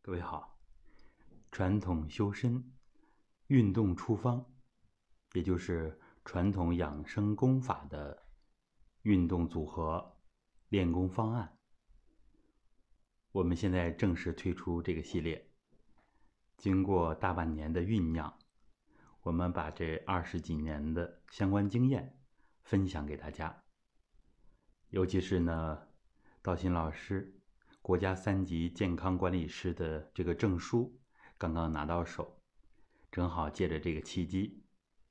各位好，传统修身运动处方，也就是传统养生功法的运动组合练功方案，我们现在正式推出这个系列。经过大半年的酝酿，我们把这二十几年的相关经验分享给大家。尤其是呢，道新老师。国家三级健康管理师的这个证书刚刚拿到手，正好借着这个契机，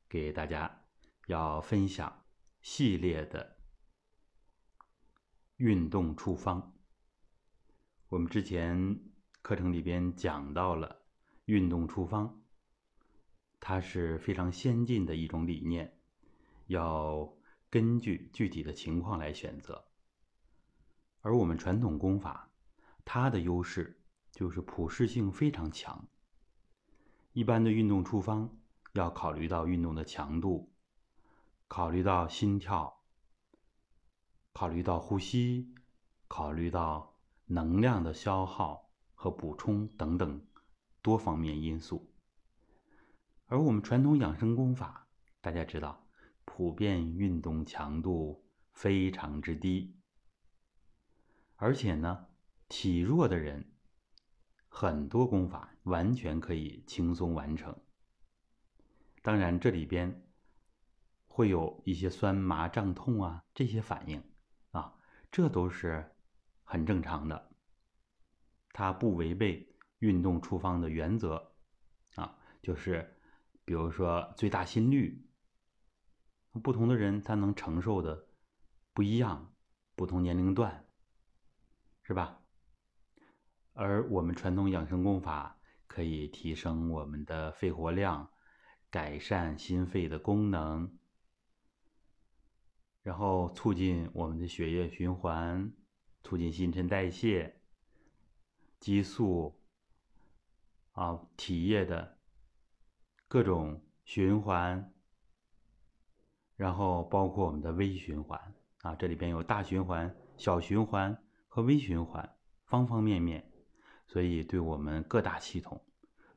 给大家要分享系列的运动处方。我们之前课程里边讲到了运动处方，它是非常先进的一种理念，要根据具体的情况来选择，而我们传统功法。它的优势就是普适性非常强。一般的运动处方要考虑到运动的强度，考虑到心跳，考虑到呼吸，考虑到能量的消耗和补充等等多方面因素。而我们传统养生功法，大家知道，普遍运动强度非常之低，而且呢。体弱的人，很多功法完全可以轻松完成。当然，这里边会有一些酸麻胀痛啊这些反应啊，这都是很正常的。它不违背运动处方的原则啊，就是比如说最大心率，不同的人他能承受的不一样，不同年龄段，是吧？而我们传统养生功法可以提升我们的肺活量，改善心肺的功能，然后促进我们的血液循环，促进新陈代谢、激素啊体液的各种循环，然后包括我们的微循环啊，这里边有大循环、小循环和微循环，方方面面。所以，对我们各大系统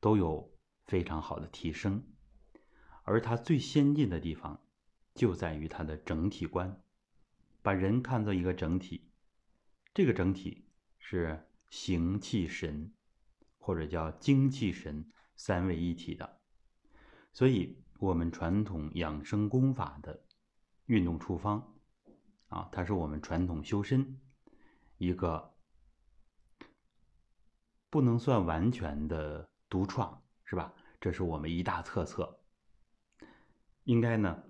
都有非常好的提升，而它最先进的地方就在于它的整体观，把人看作一个整体，这个整体是形气神，或者叫精气神三位一体的。所以，我们传统养生功法的运动处方啊，它是我们传统修身一个。不能算完全的独创，是吧？这是我们一大特色。应该呢，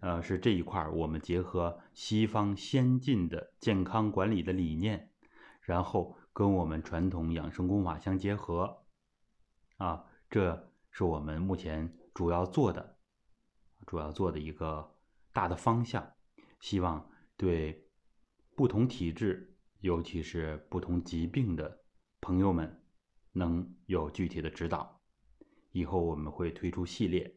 呃，是这一块儿，我们结合西方先进的健康管理的理念，然后跟我们传统养生功法相结合，啊，这是我们目前主要做的，主要做的一个大的方向。希望对不同体质，尤其是不同疾病的朋友们。能有具体的指导，以后我们会推出系列。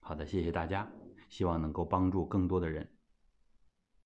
好的，谢谢大家，希望能够帮助更多的人。